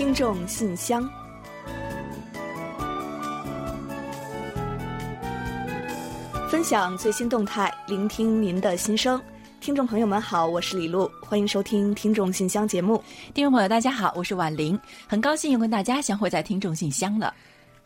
听众信箱，分享最新动态，聆听您的心声。听众朋友们好，我是李璐，欢迎收听《听众信箱》节目。听众朋友大家好，我是婉玲，很高兴又跟大家相会在《听众信箱》了。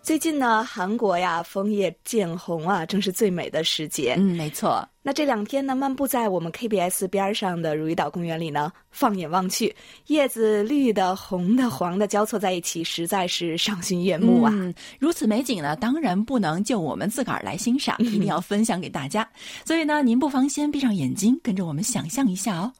最近呢，韩国呀枫叶渐红啊，正是最美的时节。嗯，没错。那这两天呢，漫步在我们 KBS 边上的如意岛公园里呢，放眼望去，叶子绿的、红的、黄的交错在一起，实在是赏心悦目啊。嗯，如此美景呢，当然不能就我们自个儿来欣赏，一定要分享给大家。所以呢，您不妨先闭上眼睛，跟着我们想象一下哦，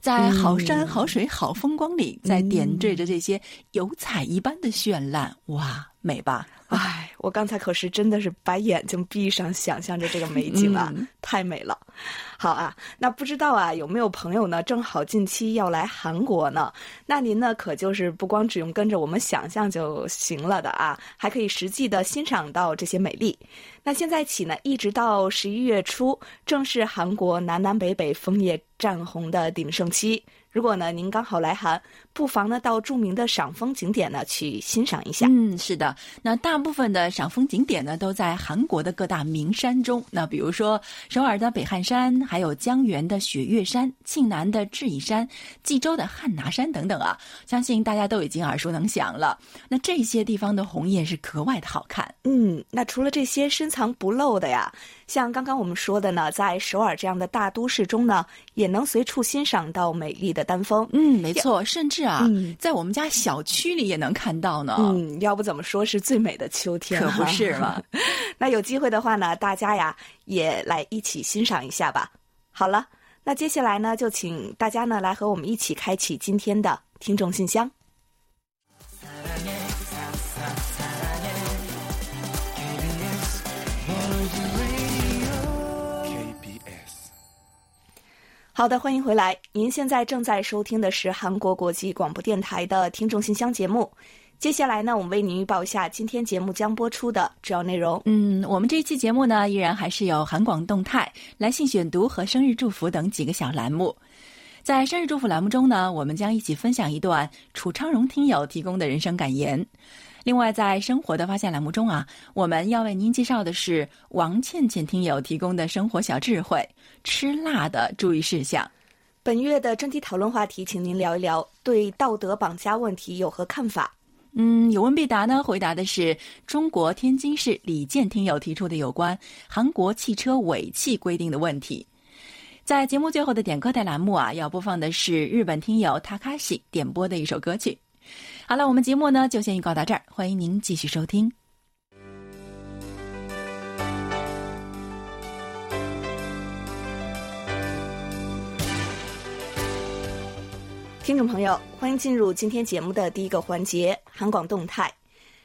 在好山好水好风光里，在点缀着这些油彩一般的绚烂，哇，美吧？唉，我刚才可是真的是把眼睛闭上，想象着这个美景啊，太美了。好啊，那不知道啊，有没有朋友呢？正好近期要来韩国呢？那您呢，可就是不光只用跟着我们想象就行了的啊，还可以实际的欣赏到这些美丽。那现在起呢，一直到十一月初，正是韩国南南北北枫叶绽红的鼎盛期。如果呢，您刚好来韩，不妨呢到著名的赏枫景点呢去欣赏一下。嗯，是的，那大部分的赏枫景点呢都在韩国的各大名山中。那比如说首尔的北汉山，还有江原的雪岳山、庆南的智异山、济州的汉拿山等等啊，相信大家都已经耳熟能详了。那这些地方的红叶是格外的好看。嗯，那除了这些深藏不露的呀，像刚刚我们说的呢，在首尔这样的大都市中呢，也能随处欣赏到美丽的丹枫。嗯，没错，甚至啊，在我们家小区里也能看到呢。嗯，要不怎么说是最美的秋天？可不是嘛。那有机会的话呢，大家呀也来一起欣赏一下吧。好了，那接下来呢，就请大家呢来和我们一起开启今天的听众信箱。好的，欢迎回来。您现在正在收听的是韩国国际广播电台的听众信箱节目。接下来呢，我们为您预报一下今天节目将播出的主要内容。嗯，我们这一期节目呢，依然还是有韩广动态、来信选读和生日祝福等几个小栏目。在生日祝福栏目中呢，我们将一起分享一段楚昌荣听友提供的人生感言。另外，在生活的发现栏目中啊，我们要为您介绍的是王倩倩听友提供的生活小智慧：吃辣的注意事项。本月的专题讨论话题，请您聊一聊对道德绑架问题有何看法？嗯，有问必答呢。回答的是中国天津市李健听友提出的有关韩国汽车尾气规定的问题。在节目最后的点歌带栏目啊，要播放的是日本听友 Takashi 点播的一首歌曲。好了，我们节目呢就先预告到这儿，欢迎您继续收听。听众朋友，欢迎进入今天节目的第一个环节——韩广动态。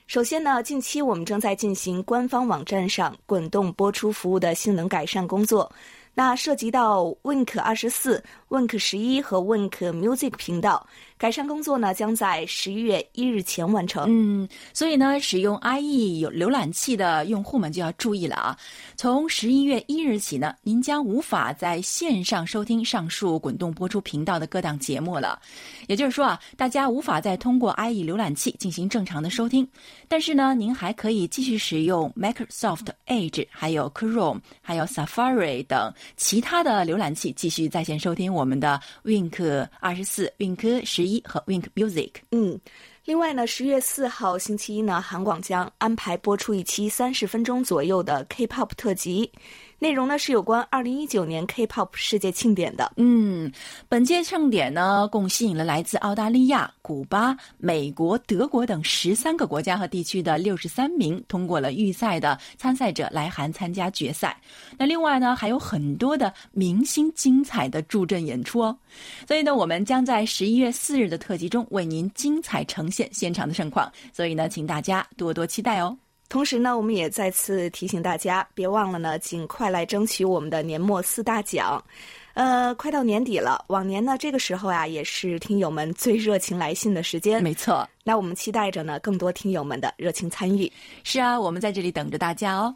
首先呢，近期我们正在进行官方网站上滚动播出服务的性能改善工作。那涉及到 Wink 二十四、Wink 十一和 Wink Music 频道改善工作呢，将在十一月一日前完成。嗯，所以呢，使用 IE 有浏览器的用户们就要注意了啊！从十一月一日起呢，您将无法在线上收听上述滚动播出频道的各档节目了。也就是说啊，大家无法再通过 IE 浏览器进行正常的收听，但是呢，您还可以继续使用 Microsoft Edge、还有 Chrome、还有 Safari 等。其他的浏览器继续在线收听我我们的 Wink 二十四、Wink 十一和 Wink Music。嗯，另外呢，十月四号星期一呢，韩广将安排播出一期三十分钟左右的 K-pop 特辑。内容呢是有关二零一九年 K-pop 世界庆典的。嗯，本届庆典呢，共吸引了来自澳大利亚、古巴、美国、德国等十三个国家和地区的六十三名通过了预赛的参赛者来韩参加决赛。那另外呢，还有很多的明星精彩的助阵演出哦。所以呢，我们将在十一月四日的特辑中为您精彩呈现现场的盛况。所以呢，请大家多多期待哦。同时呢，我们也再次提醒大家，别忘了呢，尽快来争取我们的年末四大奖。呃，快到年底了，往年呢这个时候啊，也是听友们最热情来信的时间。没错，那我们期待着呢，更多听友们的热情参与。是啊，我们在这里等着大家哦。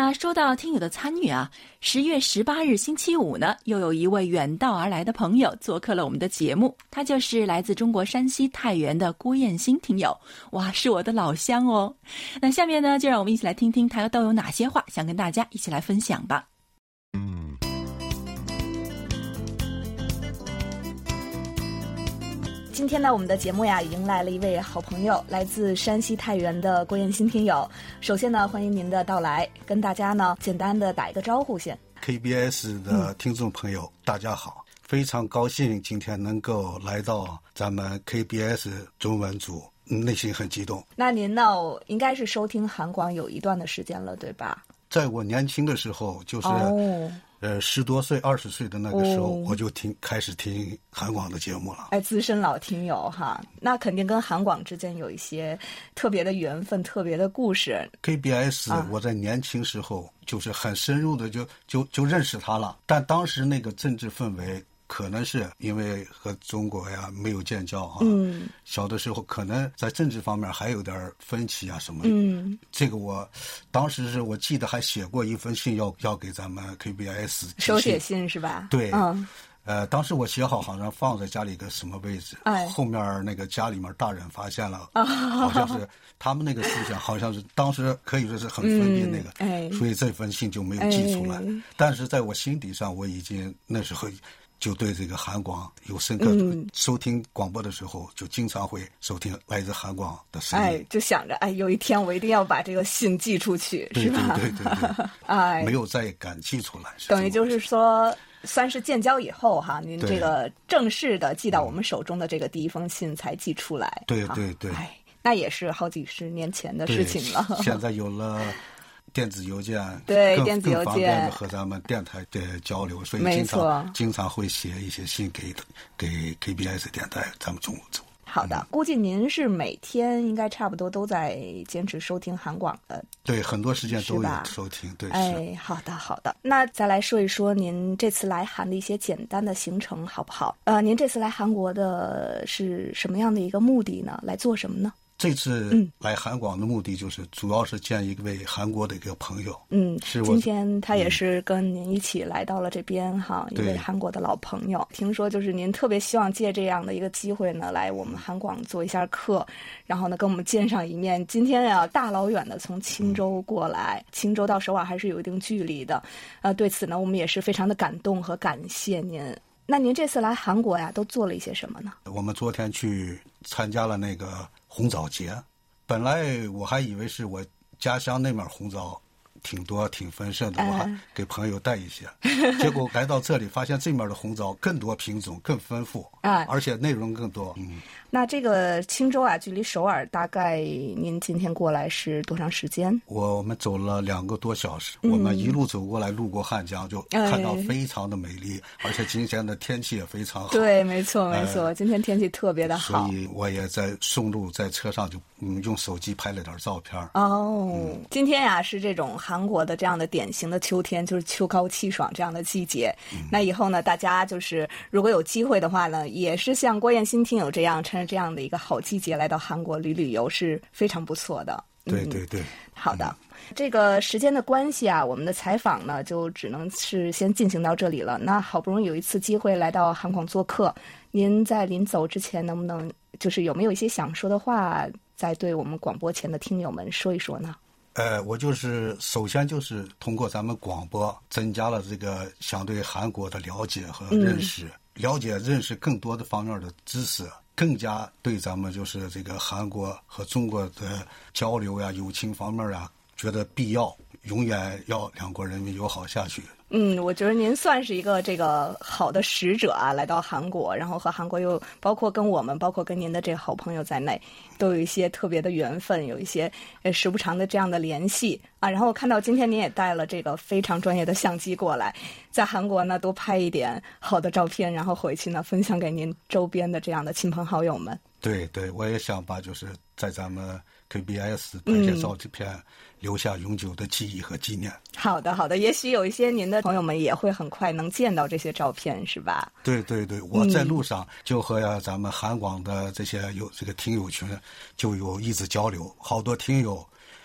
那说到听友的参与啊，十月十八日星期五呢，又有一位远道而来的朋友做客了我们的节目，他就是来自中国山西太原的郭艳新听友。哇，是我的老乡哦。那下面呢，就让我们一起来听听他都有哪些话想跟大家一起来分享吧。今天呢，我们的节目呀，迎来了一位好朋友，来自山西太原的郭艳新听友。首先呢，欢迎您的到来，跟大家呢简单的打一个招呼先。KBS 的听众朋友，大家好，非常高兴今天能够来到咱们 KBS 中文组，内心很激动。那您呢，应该是收听韩广有一段的时间了，对吧？在我年轻的时候，就是、哦，呃十多岁、二十岁的那个时候，哦我就听开始听韩广的节目了。哎，资深老听友哈，那肯定跟韩广之间有一些特别的缘分、特别的故事。KBS，、啊我在年轻时候就是很深入的就就就认识他了，但当时那个政治氛围。可能是因为和中国呀没有建交啊、嗯。小的时候可能在政治方面还有点分歧啊什么的。嗯，这个我当时是我记得还写过一封信要要给咱们 KBS 寄手写信是吧？对。嗯，呃，当时我写好，好像放在家里一个什么位置，哎。后面那个家里面大人发现了，好像是他们那个思想，好像是当时可以说是很分别那个，嗯哎。所以这封信就没有寄出来。哎。但是在我心底上，我已经那时候就对这个韩广有深刻的、嗯收听广播的时候，就经常会收听来自韩广的声音。哎，就想着哎，有一天我一定要把这个信寄出去，是吧？对对对对，哎，没有再敢寄出来，等于就是说，算是建交以后哈，您这个正式的寄到我们手中的这个第一封信才寄出来。对对对哎，那也是好几十年前的事情了。现在有了电子邮件，对电子邮件更方便的和咱们电台的交流，所以经常经常会写一些信给给 KBS 电台，咱们中午组。好的，估计您是每天应该差不多都在坚持收听韩广的。对，很多时间都有收听，对，是。哎，好的好的。那再来说一说您这次来韩的一些简单的行程好不好？呃，您这次来韩国的是什么样的一个目的呢？来做什么呢？这次嗯来韩广的目的就是，主要是见一位韩国的一个朋友。嗯，是我今天他也是跟您一起来到了这边哈，一位韩国的老朋友。听说就是您特别希望借这样的一个机会呢，来我们韩广做一下客，然后呢跟我们见上一面。今天呀，大老远的从青州过来，青州到首尔还是有一定距离的，呃，对此呢，我们也是非常的感动和感谢您。那您这次来韩国呀，都做了一些什么呢？我们昨天去参加了那个红枣节，本来我还以为是我家乡那面红枣挺多、挺丰盛的，我还嗯给朋友带一些。结果来到这里，发现这面的红枣更多品种、更丰富，啊而且内容更多。嗯，那这个青州啊，距离首尔大概您今天过来是多长时间？我们走了两个多小时，我们一路走过来，路过汉江，就看到非常的美丽，而且今天的天气也非常好。对，没错，没错，今天天气特别的好所。以我也在顺路在车上就嗯用手机拍了点照片儿。哦，今天呀是这种韩国的这样的典型的秋天，就是秋高气爽这样的季节。那以后呢，大家就是如果有机会的话呢，也是像郭燕新听友这样，趁着这样的一个好季节来到韩国旅旅游是非常不错的。嗯对对对，好的，这个时间的关系啊，我们的采访呢就只能是先进行到这里了。那好不容易有一次机会来到韩广做客，您在临走之前，能不能就是有没有一些想说的话，再对我们广播前的听友们说一说呢？呃，我就是首先就是通过咱们广播增加了这个相对韩国的了解和认识，了解认识更多的方面的知识，更加对咱们就是这个韩国和中国的交流呀、友情方面啊，觉得必要，永远要两国人民友好下去。嗯，我觉得您算是一个这个好的使者啊，来到韩国，然后和韩国又包括跟我们，包括跟您的这个好朋友在内，都有一些特别的缘分，有一些呃时不常的这样的联系啊。然后我看到今天您也带了这个非常专业的相机过来，在韩国呢多拍一点好的照片，然后回去呢分享给您周边的这样的亲朋好友们。对对，我也想把就是在咱们 KBS 拍些照片，留下永久的记忆和纪念。好的，好的，也许有一些您的朋友们也会很快能见到这些照片，是吧？对对对，我在路上就和咱们韩广的这些有这个听友群就有一直交流，好多听友，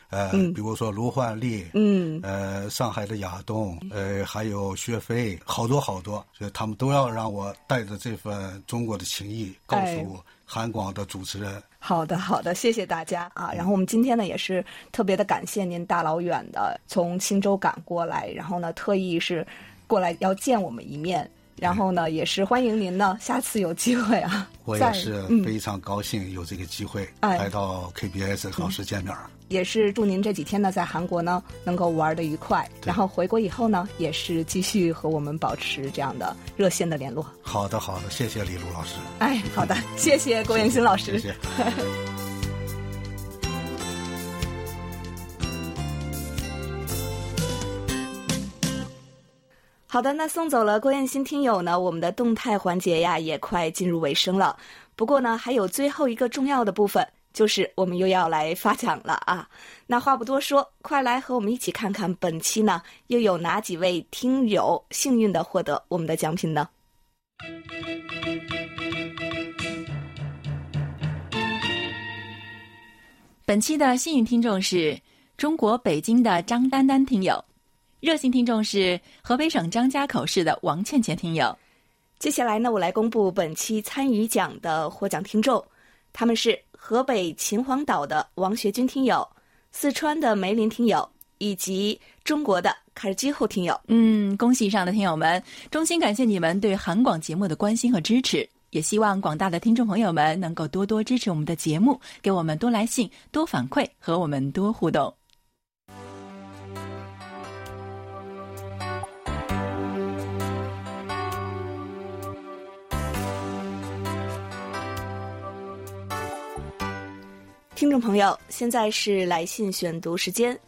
呃，比如说卢焕丽，嗯，呃，上海的亚东，呃，还有薛飞，好多好多，所以他们都要让我带着这份中国的情谊，告诉韩广的主持人。好的，好的，谢谢大家啊。然后我们今天呢，也是特别的感谢您大老远的从青州赶过来，然后呢，特意是过来要见我们一面。然后呢，也是欢迎您呢，下次有机会啊。我也是非常高兴有这个机会来到 KBS 老师见面。也是祝您这几天呢，在韩国呢能够玩的愉快。然后回国以后呢，也是继续和我们保持这样的热线的联络。好的，好的，谢谢李璐老师。哎，好的，谢谢郭元新老师。谢谢。好的，那送走了郭艳新听友呢，我们的动态环节呀也快进入尾声了。不过呢，还有最后一个重要的部分，就是我们又要来发奖了啊！那话不多说，快来和我们一起看看本期呢又有哪几位听友幸运的获得我们的奖品呢？本期的幸运听众是中国北京的张丹丹听友。热心听众是河北省张家口市的王倩倩听友。接下来呢，我来公布本期参与奖的获奖听众，他们是河北秦皇岛的王学军听友、四川的梅林听友以及中国的卡尔基后听友。嗯，恭喜以上的听友们，衷心感谢你们对韩广节目的关心和支持，也希望广大的听众朋友们能够多多支持我们的节目，给我们多来信、多反馈和我们多互动。众朋友，现在是来信选读时间。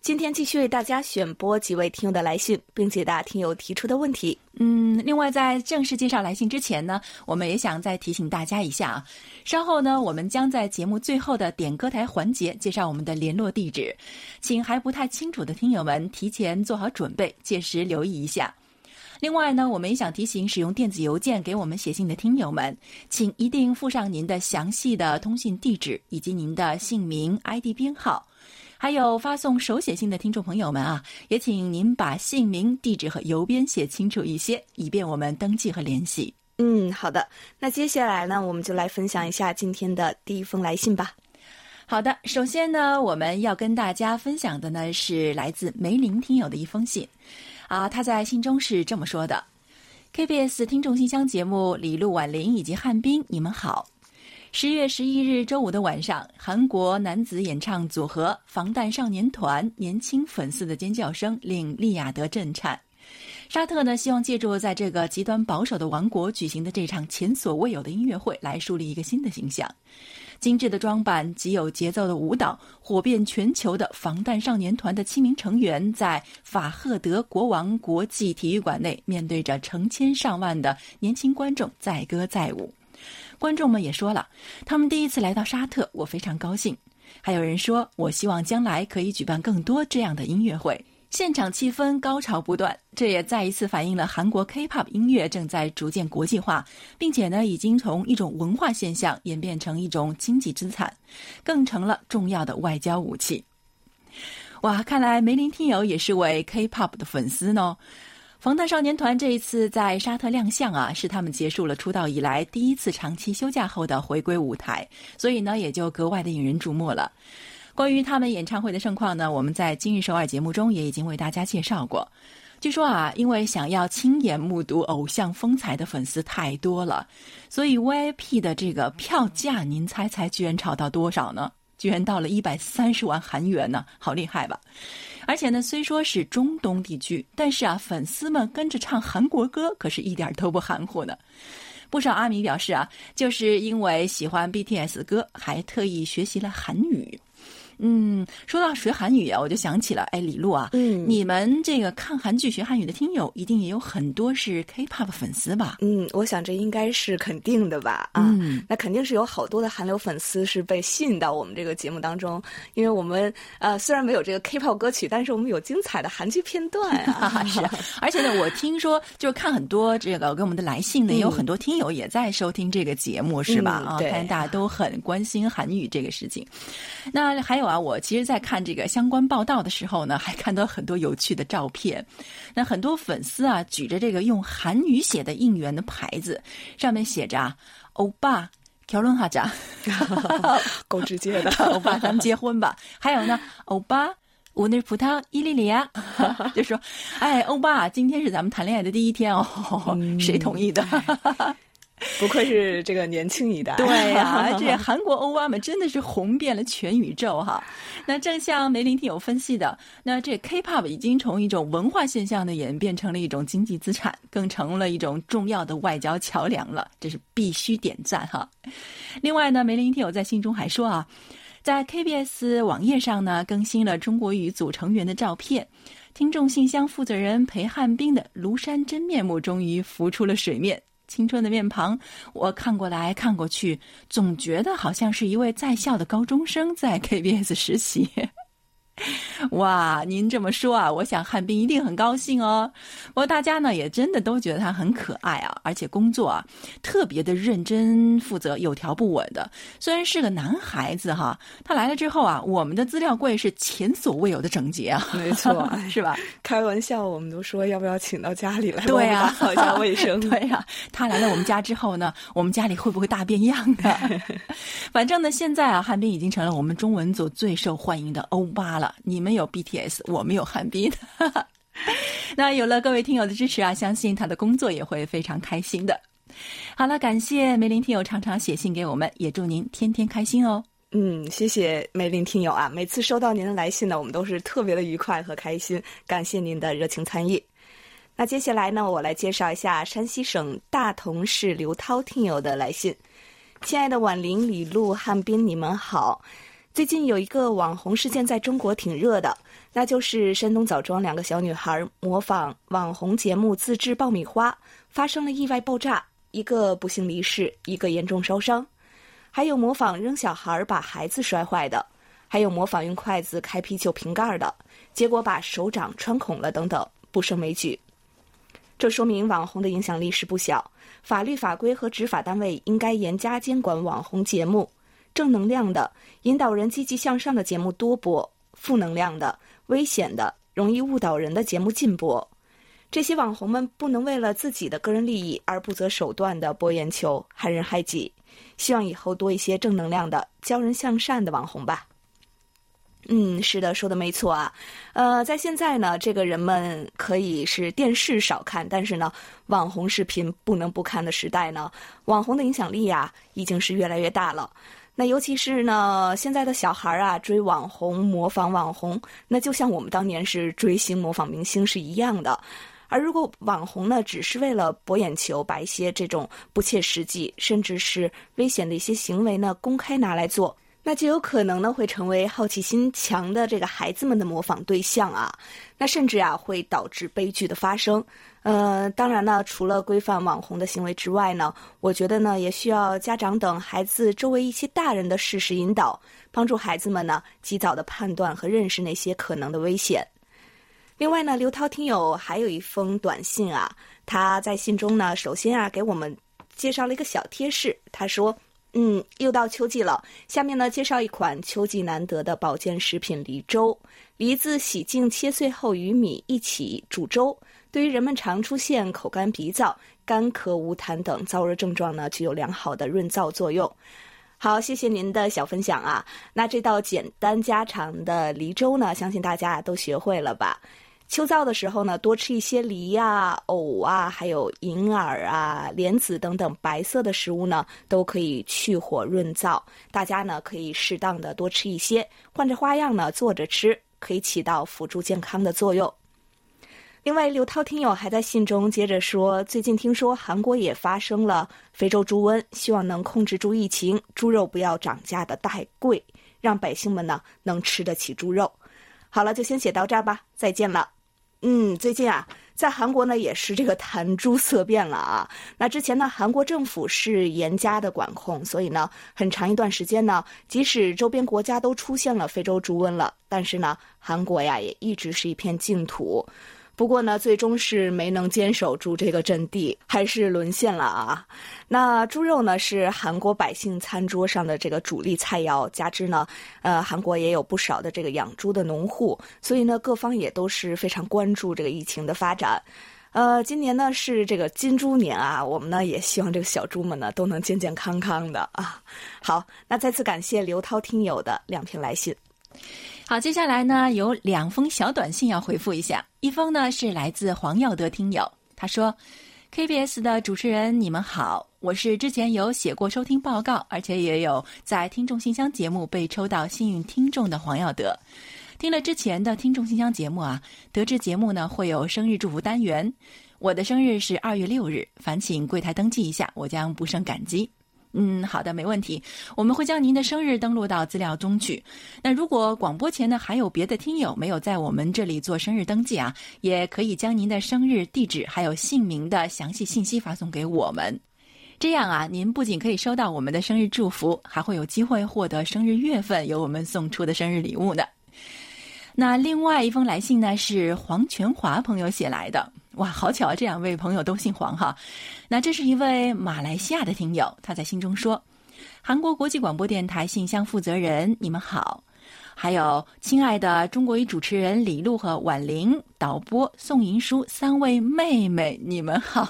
今天继续为大家选播几位听友的来信，并解答听友提出的问题。嗯，另外在正式介绍来信之前呢，我们也想再提醒大家一下啊，稍后呢，我们将在节目最后的点歌台环节介绍我们的联络地址，请还不太清楚的听友们提前做好准备，届时留意一下。另外呢，我们也想提醒使用电子邮件给我们写信的听友们，请一定附上您的详细的通信地址以及您的姓名、ID 编号。还有发送手写信的听众朋友们啊，也请您把姓名、地址和邮编写清楚一些，以便我们登记和联系。嗯，好的。那接下来呢，我们就来分享一下今天的第一封来信吧。好的，首先呢，我们要跟大家分享的呢是来自梅林听友的一封信。啊，他在信中是这么说的：“KBS 听众信箱节目，李璐、婉玲以及汉斌，你们好。十月十一日周五的晚上，韩国男子演唱组合防弹少年团年轻粉丝的尖叫声令利雅得震颤。沙特呢，希望借助在这个极端保守的王国举行的这场前所未有的音乐会，来树立一个新的形象。”精致的装扮，极有节奏的舞蹈，火遍全球的防弹少年团的七名成员，在法赫德国王国际体育馆内，面对着成千上万的年轻观众，载歌载舞。观众们也说了，他们第一次来到沙特，我非常高兴。还有人说，我希望将来可以举办更多这样的音乐会。现场气氛高潮不断，这也再一次反映了韩国 K-pop 音乐正在逐渐国际化，并且呢，已经从一种文化现象演变成一种经济资产，更成了重要的外交武器。哇，看来梅林听友也是位 K-pop 的粉丝呢。防弹少年团这一次在沙特亮相啊，是他们结束了出道以来第一次长期休假后的回归舞台，所以呢，也就格外的引人注目了。关于他们演唱会的盛况呢，我们在今日首尔节目中也已经为大家介绍过。据说啊，因为想要亲眼目睹偶像风采的粉丝太多了，所以 VIP 的这个票价，您猜猜居然炒到多少呢？居然到了一百三十万韩元呢，好厉害吧？而且呢，虽说是中东地区，但是啊，粉丝们跟着唱韩国歌，可是一点都不含糊呢。不少阿米表示啊，就是因为喜欢 BTS 歌，还特意学习了韩语。嗯，说到学韩语啊，我就想起了，哎，李璐啊，嗯，你们这个看韩剧学韩语的听友，一定也有很多是 K-pop 粉丝吧？嗯，我想这应该是肯定的吧？啊，那肯定是有好多的韩流粉丝是被吸引到我们这个节目当中，因为我们呃虽然没有这个 K-pop 歌曲，但是我们有精彩的韩剧片段啊。是，而且呢，我听说就是看很多这个给我们的来信呢，也有很多听友也在收听这个节目，是吧？啊，看大家都很关心韩语这个事情。那还有。啊，我其实，在看这个相关报道的时候呢，还看到很多有趣的照片。那很多粉丝啊，举着这个用韩语写的应援的牌子，上面写着“欧巴”。条论哈长，够直接的，欧巴，咱们结婚吧。还有呢，欧巴，我那是葡萄伊利里亚，就说，哎，欧巴，今天是咱们谈恋爱的第一天哦，谁同意的？不愧是这个年轻一代，对啊，这韩国欧巴们真的是红遍了全宇宙哈。那正像梅林听友分析的，那这 K-pop 已经从一种文化现象的演变成了一种经济资产，更成了一种重要的外交桥梁了，这是必须点赞哈。另外呢，梅林听友在信中还说啊，在 KBS 网页上呢更新了中国语组成员的照片，听众信箱负责人裴汉斌的庐山真面目终于浮出了水面。青春的面庞，我看过来看过去，总觉得好像是一位在校的高中生在 KBS 实习。哇，您这么说啊，我想汉斌一定很高兴哦。不过大家呢也真的都觉得他很可爱啊，而且工作啊特别的认真负责，有条不紊的。虽然是个男孩子哈，他来了之后啊，我们的资料柜是前所未有的整洁啊，没错，是吧？开玩笑，我们都说要不要请到家里来，对呀，打扫一下卫生。对呀，他来了我们家之后呢，我们家里会不会大变样的？反正呢，现在啊，汉斌已经成了我们中文组最受欢迎的欧巴了。你们有 BTS，我们有汉斌。那有了各位听友的支持啊，相信他的工作也会非常开心的。好了，感谢梅林听友常常写信给我们，也祝您天天开心哦。嗯，谢谢梅林听友啊，每次收到您的来信呢，我们都是特别的愉快和开心。感谢您的热情参与。那接下来呢，我来介绍一下山西省大同市刘涛听友的来信。亲爱的婉玲、李璐、汉斌，你们好。最近有一个网红事件在中国挺热的，那就是山东枣庄两个小女孩模仿网红节目自制爆米花，发生了意外爆炸，一个不幸离世，一个严重烧伤。还有模仿扔小孩把孩子摔坏的，还有模仿用筷子开啤酒瓶盖的，结果把手掌穿孔了等等，不胜枚举。这说明网红的影响力是不小，法律法规和执法单位应该严加监管网红节目。正能量的、引导人积极向上的节目多播，负能量的、危险的、容易误导人的节目禁播。这些网红们不能为了自己的个人利益而不择手段的博眼球、害人害己。希望以后多一些正能量的、教人向善的网红吧。嗯，是的，说的没错啊。呃，在现在呢，这个人们可以是电视少看，但是呢，网红视频不能不看的时代呢，网红的影响力呀，已经是越来越大了。那尤其是呢，现在的小孩啊，追网红、模仿网红，那就像我们当年是追星、模仿明星是一样的。而如果网红呢，只是为了博眼球，把一些这种不切实际，甚至是危险的一些行为呢，公开拿来做。那就有可能呢，会成为好奇心强的这个孩子们的模仿对象啊，那甚至啊，会导致悲剧的发生。呃，当然呢，除了规范网红的行为之外呢，我觉得呢，也需要家长等孩子周围一些大人的适时引导，帮助孩子们呢，及早的判断和认识那些可能的危险。另外呢，刘涛听友还有一封短信啊，他在信中呢，首先啊，给我们介绍了一个小贴士，他说。嗯，又到秋季了。下面呢，介绍一款秋季难得的保健食品——梨粥。梨子洗净切碎后，与米一起煮粥，对于人们常出现口干鼻燥、干咳无痰等燥热症状呢，具有良好的润燥作用。好，谢谢您的小分享啊。那这道简单家常的梨粥呢，相信大家都学会了吧？秋燥的时候呢，多吃一些梨呀、藕啊，还有银耳啊、莲子等等白色的食物呢，都可以去火润燥。大家呢可以适当的多吃一些，换着花样呢做着吃，可以起到辅助健康的作用。另外，刘涛听友还在信中接着说，最近听说韩国也发生了非洲猪瘟，希望能控制住疫情，猪肉不要涨价的太贵，让百姓们呢能吃得起猪肉。好了，就先写到这儿吧，再见了。嗯，最近啊，在韩国呢也是这个谈猪色变了啊。那之前呢，韩国政府是严加的管控，所以呢，很长一段时间呢，即使周边国家都出现了非洲猪瘟了，但是呢，韩国呀也一直是一片净土。不过呢，最终是没能坚守住这个阵地，还是沦陷了啊。那猪肉呢，是韩国百姓餐桌上的这个主力菜肴，加之呢，呃，韩国也有不少的这个养猪的农户，所以呢，各方也都是非常关注这个疫情的发展。呃，今年呢是这个金猪年啊，我们呢也希望这个小猪们呢都能健健康康的啊。好，那再次感谢刘涛听友的两篇来信。好，接下来呢有两封小短信要回复一下，一封呢是来自黄耀德听友，他说：“KBS 的主持人你们好，我是之前有写过收听报告，而且也有在听众信箱节目被抽到幸运听众的黄耀德。”听了之前的听众信箱节目啊，得知节目呢会有生日祝福单元。我的生日是二月六日，烦请柜台登记一下，我将不胜感激。嗯，好的，没问题，我们会将您的生日登录到资料中去。那如果广播前呢还有别的听友没有在我们这里做生日登记啊，也可以将您的生日地址还有姓名的详细信息发送给我们。这样啊，您不仅可以收到我们的生日祝福，还会有机会获得生日月份由我们送出的生日礼物呢。那另外一封来信呢，是黄全华朋友写来的。哇，好巧啊，这两位朋友都姓黄哈。那这是一位马来西亚的听友，他在信中说：“韩国国际广播电台信箱负责人，你们好。”还有亲爱的中国语主持人李璐和婉玲，导播宋银书三位妹妹，你们好，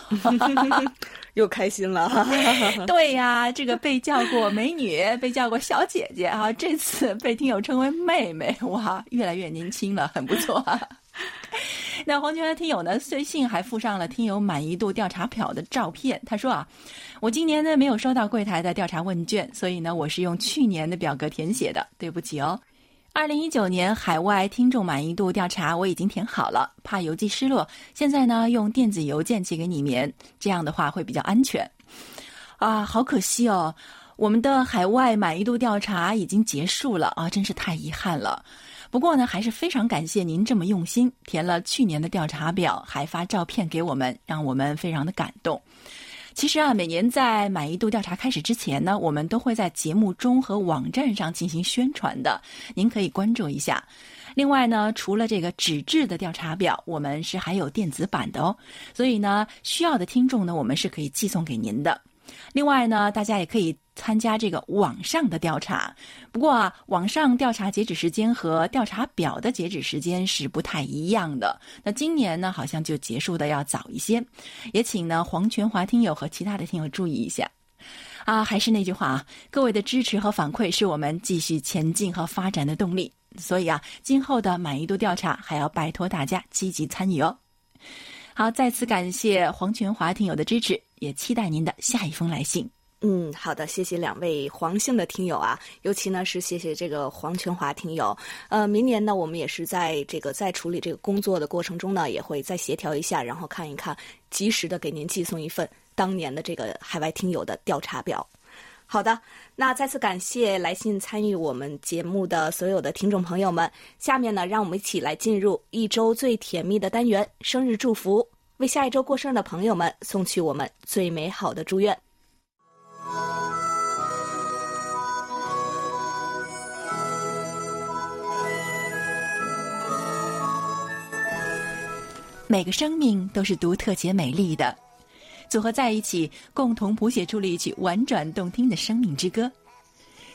又开心了。对呀，这个被叫过美女，被叫过小姐姐啊，这次被听友称为妹妹，哇，越来越年轻了，很不错。那黄泉的听友呢，随信还附上了听友满意度调查表的照片。他说啊，我今年呢没有收到柜台的调查问卷，所以呢我是用去年的表格填写的，对不起哦。二零一九年海外听众满意度调查我已经填好了，怕邮寄失落，现在呢用电子邮件寄给你们，这样的话会比较安全。啊，好可惜哦，我们的海外满意度调查已经结束了啊，真是太遗憾了。不过呢，还是非常感谢您这么用心，填了去年的调查表，还发照片给我们，让我们非常的感动。其实啊，每年在满意度调查开始之前呢，我们都会在节目中和网站上进行宣传的，您可以关注一下。另外呢，除了这个纸质的调查表，我们是还有电子版的哦。所以呢，需要的听众呢，我们是可以寄送给您的。另外呢，大家也可以参加这个网上的调查。不过啊，网上调查截止时间和调查表的截止时间是不太一样的。那今年呢，好像就结束的要早一些。也请呢黄全华听友和其他的听友注意一下。啊，还是那句话啊，各位的支持和反馈是我们继续前进和发展的动力。所以啊，今后的满意度调查还要拜托大家积极参与哦。好，再次感谢黄全华听友的支持。也期待您的下一封来信。嗯，好的，谢谢两位黄姓的听友啊，尤其呢是谢谢这个黄全华听友。呃，明年呢，我们也是在这个在处理这个工作的过程中呢，也会再协调一下，然后看一看，及时的给您寄送一份当年的这个海外听友的调查表。好的，那再次感谢来信参与我们节目的所有的听众朋友们。下面呢，让我们一起来进入一周最甜蜜的单元——生日祝福。为下一周过生日的朋友们送去我们最美好的祝愿。每个生命都是独特且美丽的，组合在一起，共同谱写出了一曲婉转动听的生命之歌。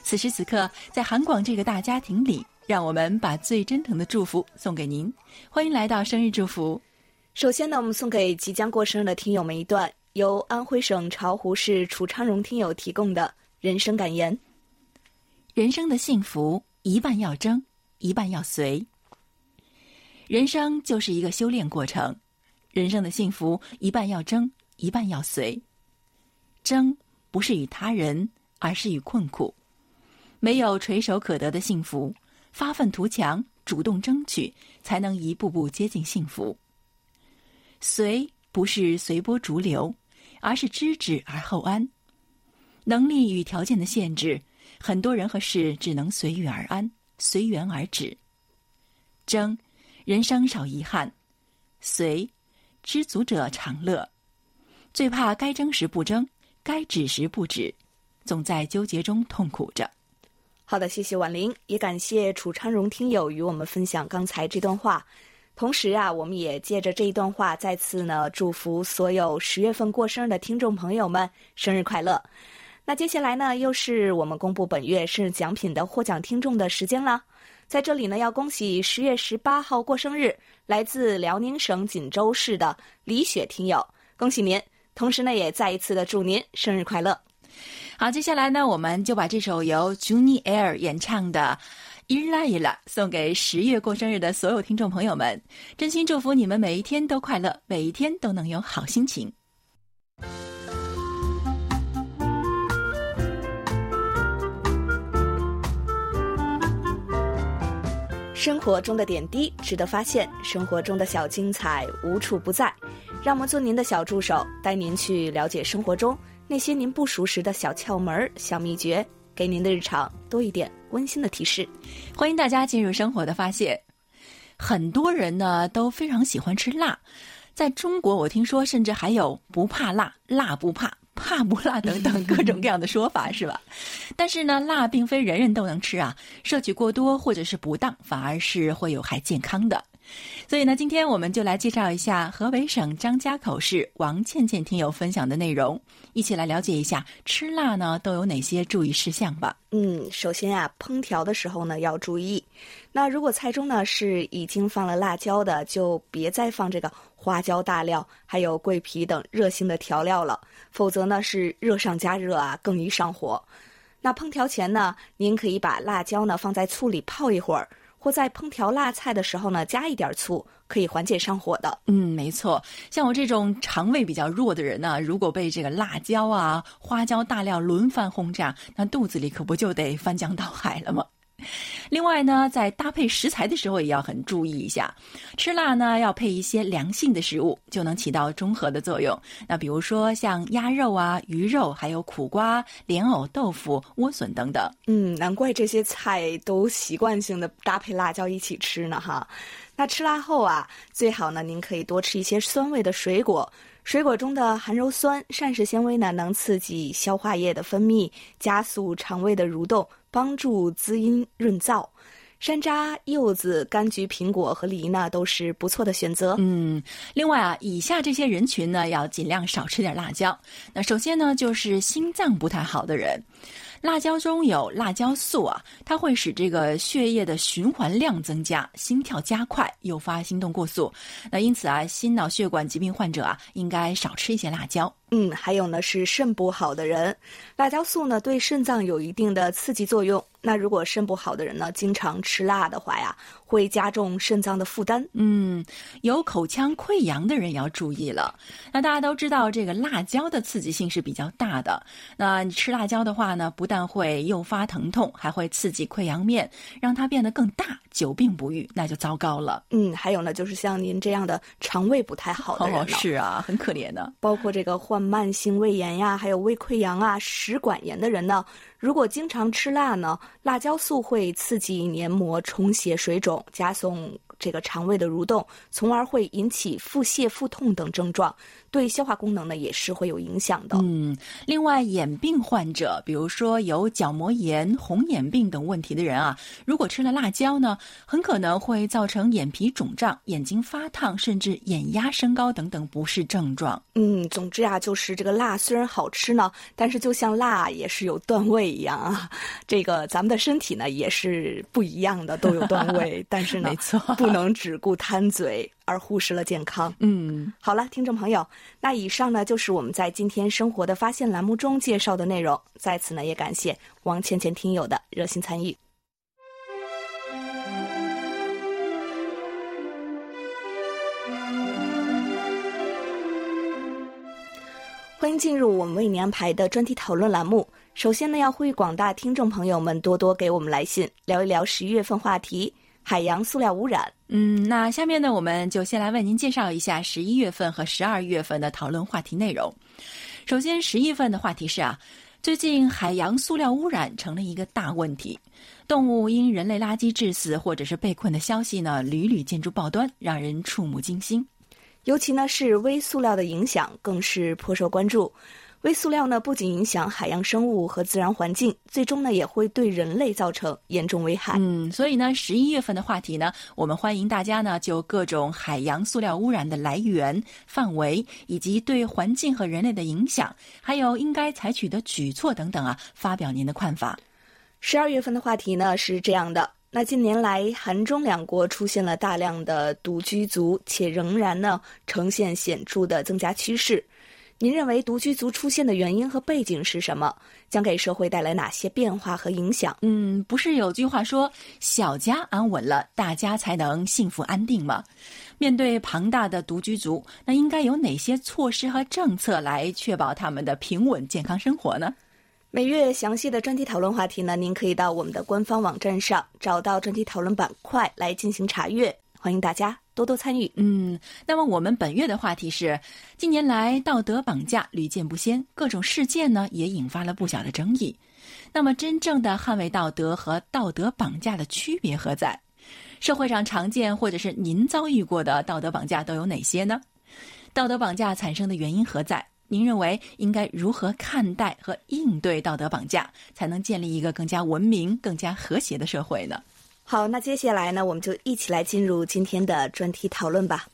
此时此刻，在韩广这个大家庭里，让我们把最真诚的祝福送给您。欢迎来到生日祝福。首先呢，我们送给即将过生日的听友们一段由安徽省巢湖市楚昌荣听友提供的人生感言：人生的幸福一半要争，一半要随。人生就是一个修炼过程，人生的幸福一半要争，一半要随。争不是与他人，而是与困苦。没有垂手可得的幸福，发愤图强，主动争取，才能一步步接近幸福。随不是随波逐流，而是知止而后安。能力与条件的限制，很多人和事只能随遇而安，随缘而止。争，人生少遗憾；随，知足者常乐。最怕该争时不争，该止时不止，总在纠结中痛苦着。好的，谢谢婉玲，也感谢楚昌荣听友与我们分享刚才这段话。同时啊，我们也借着这一段话，再次呢祝福所有十月份过生日的听众朋友们生日快乐。那接下来呢，又是我们公布本月生日奖品的获奖听众的时间了。在这里呢，要恭喜十月十八号过生日，来自辽宁省锦州市的李雪听友，恭喜您！同时呢，也再一次的祝您生日快乐。好，接下来呢，我们就把这首由 Juni Air 演唱的《伊拉伊拉》送给十月过生日的所有听众朋友们，真心祝福你们每一天都快乐，每一天都能有好心情。生活中的点滴值得发现，生活中的小精彩无处不在。让我们做您的小助手，带您去了解生活中那些您不熟识的小窍门、小秘诀，给您的日常多一点温馨的提示。欢迎大家进入生活的发现。很多人呢都非常喜欢吃辣，在中国我听说甚至还有不怕辣、辣不怕。怕不辣等等各种各样的说法是吧？但是呢，辣并非人人都能吃啊，摄取过多或者是不当，反而是会有害健康的。所以呢，今天我们就来介绍一下河北省张家口市王倩倩听友分享的内容，一起来了解一下吃辣呢都有哪些注意事项吧。嗯，首先啊，烹调的时候呢要注意，那如果菜中呢是已经放了辣椒的，就别再放这个花椒、大料还有桂皮等热性的调料了，否则呢是热上加热啊，更易上火。那烹调前呢，您可以把辣椒呢放在醋里泡一会儿。或在烹调辣菜的时候呢，加一点醋，可以缓解上火的。嗯，没错。像我这种肠胃比较弱的人呢，如果被这个辣椒啊、花椒、大料轮番轰炸，那肚子里可不就得翻江倒海了吗？另外呢，在搭配食材的时候也要很注意一下，吃辣呢要配一些凉性的食物，就能起到中和的作用。那比如说像鸭肉啊、鱼肉，还有苦瓜、莲藕、豆腐、莴笋等等。嗯，难怪这些菜都习惯性的搭配辣椒一起吃呢哈。那吃辣后啊，最好呢您可以多吃一些酸味的水果。水果中的含鞣酸、膳食纤维呢，能刺激消化液的分泌，加速肠胃的蠕动，帮助滋阴润燥。山楂、柚子、柑橘、苹果和梨呢，都是不错的选择。嗯，另外啊，以下这些人群呢，要尽量少吃点辣椒。那首先呢，就是心脏不太好的人。辣椒中有辣椒素啊，它会使这个血液的循环量增加，心跳加快，诱发心动过速。那因此啊，心脑血管疾病患者啊，应该少吃一些辣椒。嗯，还有呢是肾不好的人，辣椒素呢对肾脏有一定的刺激作用。那如果肾不好的人呢，经常吃辣的话呀，会加重肾脏的负担。嗯，有口腔溃疡的人要注意了。那大家都知道，这个辣椒的刺激性是比较大的。那你吃辣椒的话呢，不但会诱发疼痛，还会刺激溃疡面，让它变得更大，久病不愈，那就糟糕了。嗯，还有呢，就是像您这样的肠胃不太好的人，是啊，很可怜的。包括这个患慢性胃炎呀，还有胃溃疡啊、食管炎的人呢。如果经常吃辣呢，辣椒素会刺激黏膜充血、水肿，加速这个肠胃的蠕动，从而会引起腹泻、腹痛等症状。对消化功能呢也是会有影响的。嗯，另外眼病患者，比如说有角膜炎、红眼病等问题的人啊，如果吃了辣椒呢，很可能会造成眼皮肿胀、眼睛发烫，甚至眼压升高等等不适症状。嗯，总之啊，就是这个辣虽然好吃呢，但是就像辣也是有段位一样啊，这个咱们的身体呢也是不一样的，都有段位，但是呢，没错，不能只顾贪嘴。而忽视了健康。嗯，好了，听众朋友，那以上呢就是我们在今天生活的发现栏目中介绍的内容。在此呢，也感谢王倩倩听友的热心参与。欢迎进入我们为您安排的专题讨论栏目。首先呢，要呼吁广大听众朋友们多多给我们来信，聊一聊十一月份话题。海洋塑料污染。嗯，那下面呢，我们就先来为您介绍一下十一月份和十二月份的讨论话题内容。首先，十一月份的话题是啊，最近海洋塑料污染成了一个大问题，动物因人类垃圾致死或者是被困的消息呢，屡屡见诸报端，让人触目惊心。尤其呢，是微塑料的影响更是颇受关注。微塑料呢，不仅影响海洋生物和自然环境，最终呢，也会对人类造成严重危害。嗯，所以呢，十一月份的话题呢，我们欢迎大家呢，就各种海洋塑料污染的来源、范围，以及对环境和人类的影响，还有应该采取的举措等等啊，发表您的看法。十二月份的话题呢是这样的：那近年来，韩中两国出现了大量的独居族，且仍然呢呈现显著的增加趋势。您认为独居族出现的原因和背景是什么？将给社会带来哪些变化和影响？嗯，不是有句话说“小家安稳了，大家才能幸福安定”吗？面对庞大的独居族，那应该有哪些措施和政策来确保他们的平稳健康生活呢？每月详细的专题讨论话题呢，您可以到我们的官方网站上找到专题讨论板块来进行查阅。欢迎大家多多参与。嗯，那么我们本月的话题是：近年来道德绑架屡见不鲜，各种事件呢也引发了不小的争议。那么，真正的捍卫道德和道德绑架的区别何在？社会上常见或者是您遭遇过的道德绑架都有哪些呢？道德绑架产生的原因何在？您认为应该如何看待和应对道德绑架，才能建立一个更加文明、更加和谐的社会呢？好，那接下来呢，我们就一起来进入今天的专题讨论吧。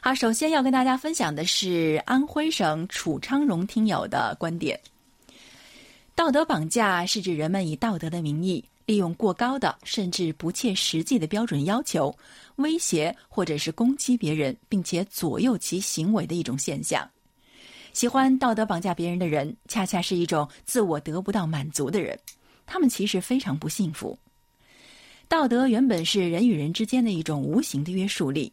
好，首先要跟大家分享的是安徽省楚昌荣听友的观点：道德绑架是指人们以道德的名义，利用过高的甚至不切实际的标准要求，威胁或者是攻击别人，并且左右其行为的一种现象。喜欢道德绑架别人的人，恰恰是一种自我得不到满足的人，他们其实非常不幸福。道德原本是人与人之间的一种无形的约束力，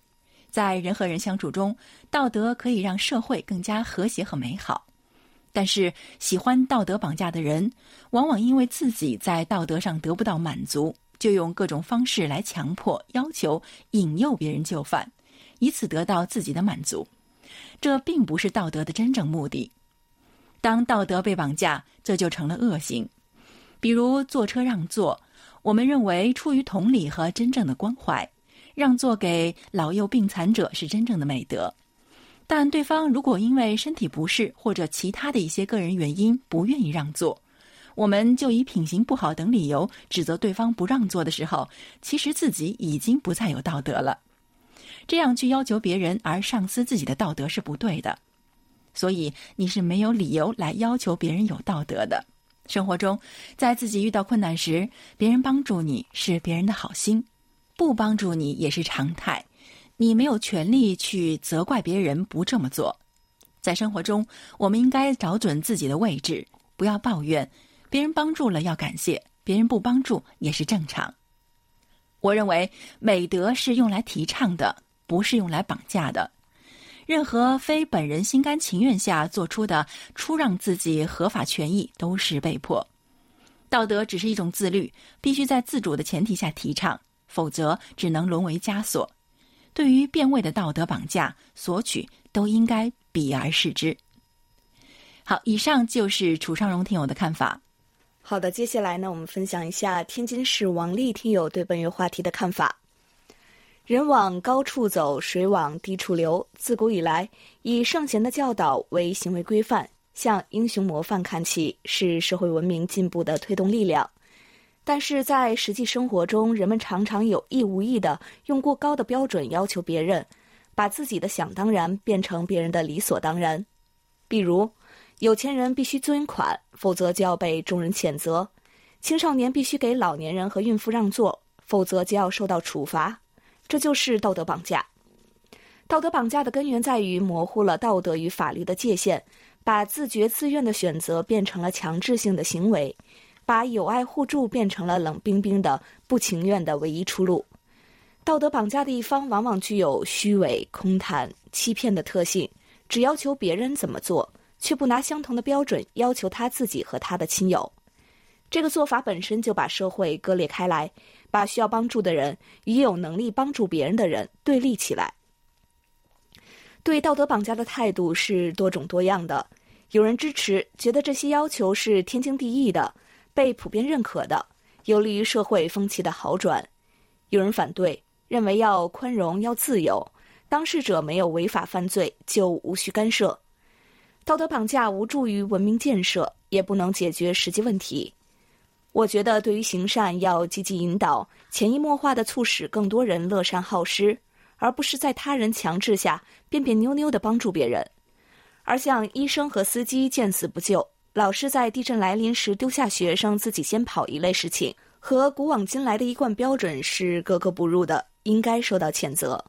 在人和人相处中，道德可以让社会更加和谐和美好。但是，喜欢道德绑架的人，往往因为自己在道德上得不到满足，就用各种方式来强迫、要求、引诱别人就范，以此得到自己的满足。这并不是道德的真正目的。当道德被绑架，这就成了恶行。比如坐车让座。我们认为，出于同理和真正的关怀，让座给老幼病残者是真正的美德。但对方如果因为身体不适或者其他的一些个人原因不愿意让座，我们就以品行不好等理由指责对方不让座的时候，其实自己已经不再有道德了。这样去要求别人而丧失自己的道德是不对的。所以你是没有理由来要求别人有道德的。生活中，在自己遇到困难时，别人帮助你是别人的好心，不帮助你也是常态。你没有权利去责怪别人不这么做。在生活中，我们应该找准自己的位置，不要抱怨。别人帮助了要感谢，别人不帮助也是正常。我认为美德是用来提倡的，不是用来绑架的。任何非本人心甘情愿下做出的出让自己合法权益都是被迫。道德只是一种自律，必须在自主的前提下提倡，否则只能沦为枷锁。对于变味的道德绑架、索取，都应该避而视之。好，以上就是楚尚荣听友的看法。好的，接下来呢，我们分享一下天津市王丽听友对本月话题的看法。人往高处走，水往低处流。自古以来，以圣贤的教导为行为规范，向英雄模范看齐，是社会文明进步的推动力量。但是在实际生活中，人们常常有意无意的用过高的标准要求别人，把自己的想当然变成别人的理所当然。比如，有钱人必须捐款，否则就要被众人谴责；青少年必须给老年人和孕妇让座，否则就要受到处罚。这就是道德绑架。道德绑架的根源在于模糊了道德与法律的界限，把自觉自愿的选择变成了强制性的行为，把友爱互助变成了冷冰冰的不情愿的唯一出路。道德绑架的一方往往具有虚伪、空谈、欺骗的特性，只要求别人怎么做，却不拿相同的标准要求他自己和他的亲友。这个做法本身就把社会割裂开来。把需要帮助的人与有能力帮助别人的人对立起来。对道德绑架的态度是多种多样的，有人支持，觉得这些要求是天经地义的，被普遍认可的，有利于社会风气的好转；有人反对，认为要宽容、要自由，当事者没有违法犯罪就无需干涉。道德绑架无助于文明建设，也不能解决实际问题。我觉得，对于行善要积极引导，潜移默化的促使更多人乐善好施，而不是在他人强制下别别扭扭的帮助别人。而像医生和司机见死不救，老师在地震来临时丢下学生自己先跑一类事情，和古往今来的一贯标准是格格不入的，应该受到谴责。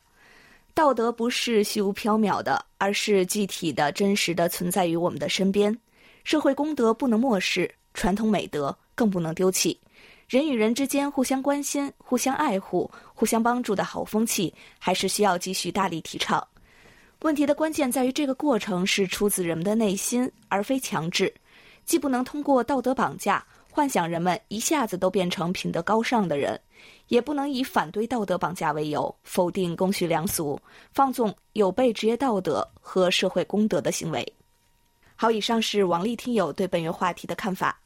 道德不是虚无缥缈的，而是具体的真实的存在于我们的身边。社会公德不能漠视，传统美德更不能丢弃。人与人之间互相关心、互相爱护、互相帮助的好风气，还是需要继续大力提倡。问题的关键在于，这个过程是出自人们的内心，而非强制。既不能通过道德绑架，幻想人们一下子都变成品德高尚的人，也不能以反对道德绑架为由，否定公序良俗，放纵有悖职业道德和社会公德的行为。好，以上是王丽听友对本月话题的看法。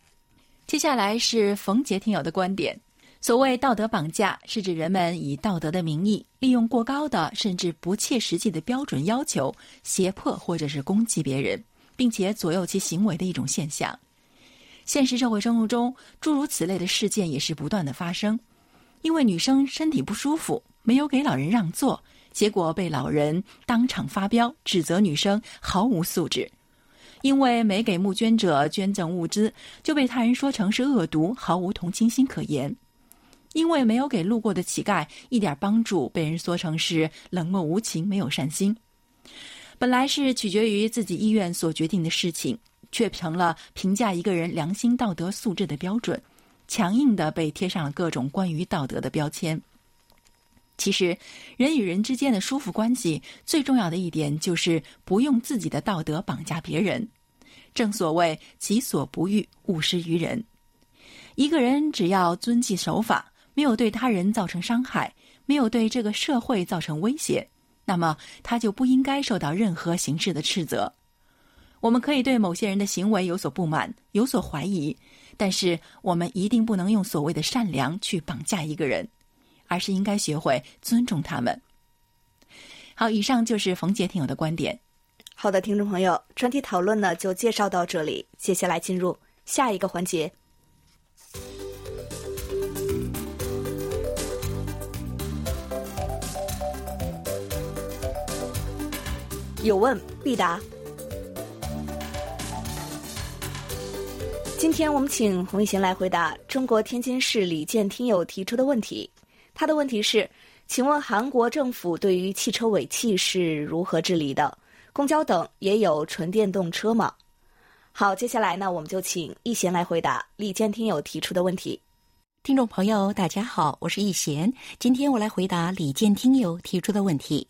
接下来是冯杰听友的观点。所谓道德绑架，是指人们以道德的名义，利用过高的甚至不切实际的标准要求，胁迫或者是攻击别人，并且左右其行为的一种现象。现实社会生活中，诸如此类的事件也是不断的发生。因为女生身体不舒服，没有给老人让座，结果被老人当场发飙，指责女生毫无素质；因为没给募捐者捐赠物资，就被他人说成是恶毒，毫无同情心可言。因为没有给路过的乞丐一点帮助，被人说成是冷漠无情、没有善心。本来是取决于自己意愿所决定的事情，却成了评价一个人良心道德素质的标准，强硬的被贴上了各种关于道德的标签。其实，人与人之间的舒服关系，最重要的一点就是不用自己的道德绑架别人。正所谓“己所不欲，勿施于人”。一个人只要遵纪守法。没有对他人造成伤害，没有对这个社会造成威胁，那么他就不应该受到任何形式的斥责。我们可以对某些人的行为有所不满、有所怀疑，但是我们一定不能用所谓的善良去绑架一个人，而是应该学会尊重他们。好，以上就是冯杰听友的观点。好的，听众朋友，专题讨论呢就介绍到这里，接下来进入下一个环节。有问必答。今天我们请洪一贤来回答中国天津市李健听友提出的问题。他的问题是：请问韩国政府对于汽车尾气是如何治理的？公交等也有纯电动车吗？好，接下来呢，我们就请易贤来回答李健听友提出的问题。听众朋友，大家好，我是易贤，今天我来回答李健听友提出的问题。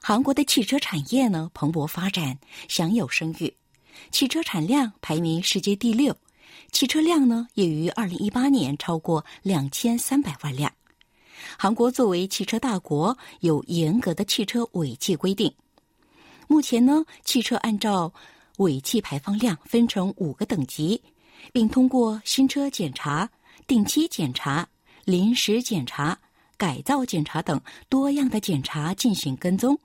韩国的汽车产业呢蓬勃发展，享有声誉，汽车产量排名世界第六，汽车量呢也于二零一八年超过两千三百万辆。韩国作为汽车大国，有严格的汽车尾气规定。目前呢，汽车按照尾气排放量分成五个等级，并通过新车检查、定期检查、临时检查。改造检查等多样的检查进行跟踪，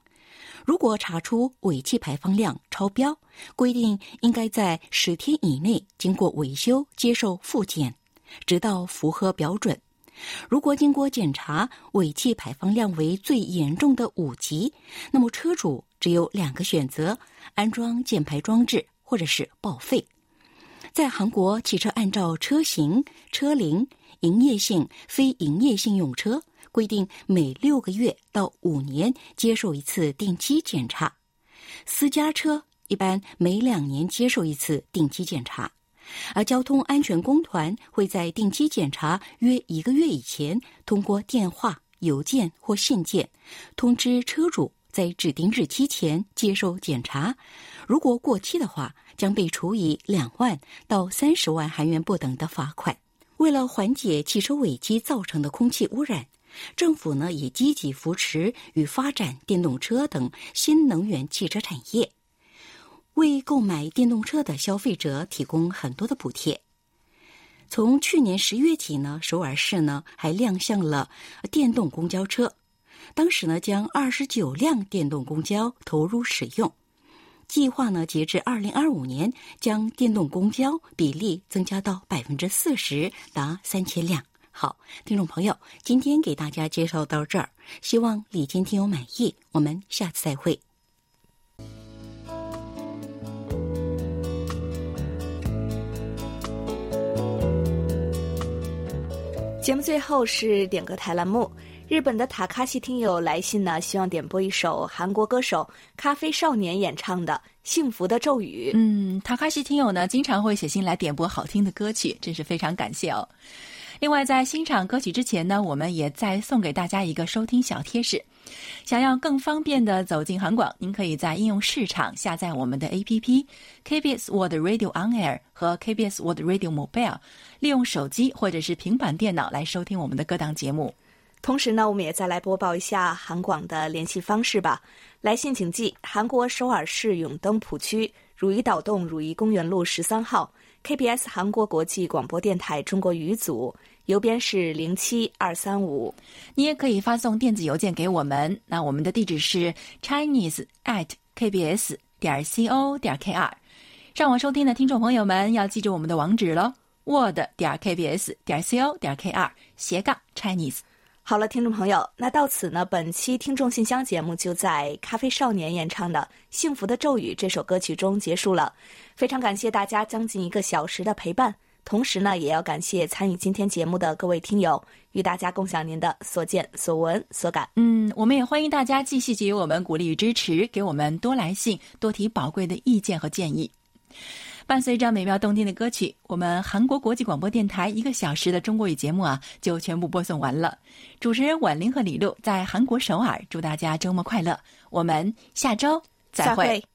如果查出尾气排放量超标，规定应该在十天以内经过维修接受复检，直到符合标准。如果经过检查尾气排放量为最严重的五级，那么车主只有两个选择：安装减排装置，或者是报废。在韩国，汽车按照车型、车龄、营业性、非营业性用车。规定每六个月到五年接受一次定期检查，私家车一般每两年接受一次定期检查，而交通安全工团会在定期检查约一个月以前，通过电话、邮件或信件通知车主在指定日期前接受检查，如果过期的话，将被处以两万到三十万韩元不等的罚款。为了缓解汽车尾气造成的空气污染。政府呢也积极扶持与发展电动车等新能源汽车产业，为购买电动车的消费者提供很多的补贴。从去年十月起呢，首尔市呢还亮相了电动公交车，当时呢将二十九辆电动公交投入使用。计划呢，截至二零二五年将电动公交比例增加到百分之四十，达三千辆。好，听众朋友，今天给大家介绍到这儿，希望李坚听友满意。我们下次再会。节目最后是点歌台栏目。日本的塔卡西听友来信呢，希望点播一首韩国歌手咖啡少年演唱的《幸福的咒语》。嗯，塔卡西听友呢，经常会写信来点播好听的歌曲，真是非常感谢哦。另外，在欣赏歌曲之前呢，我们也再送给大家一个收听小贴士。想要更方便的走进韩广，您可以在应用市场下载我们的 APP KBS World Radio On Air 和 KBS World Radio Mobile，利用手机或者是平板电脑来收听我们的各档节目。同时呢，我们也再来播报一下韩广的联系方式吧。来信请寄韩国首尔市永登浦区汝矣岛洞汝矣公园路十三号 KBS 韩国国际广播电台中国语组。邮编是零七二三五，你也可以发送电子邮件给我们。那我们的地址是 chinese at kbs 点 co 点 kr。上网收听的听众朋友们要记住我们的网址喽：word 点 kbs 点 co 点 kr 斜杠 chinese。好了，听众朋友，那到此呢，本期听众信箱节目就在咖啡少年演唱的《幸福的咒语》这首歌曲中结束了。非常感谢大家将近一个小时的陪伴。同时呢，也要感谢参与今天节目的各位听友，与大家共享您的所见所闻所感。嗯，我们也欢迎大家继续给予我们鼓励与支持，给我们多来信，多提宝贵的意见和建议。伴随着美妙动听的歌曲，我们韩国国际广播电台一个小时的中国语节目啊，就全部播送完了。主持人婉玲和李璐在韩国首尔，祝大家周末快乐。我们下周再会。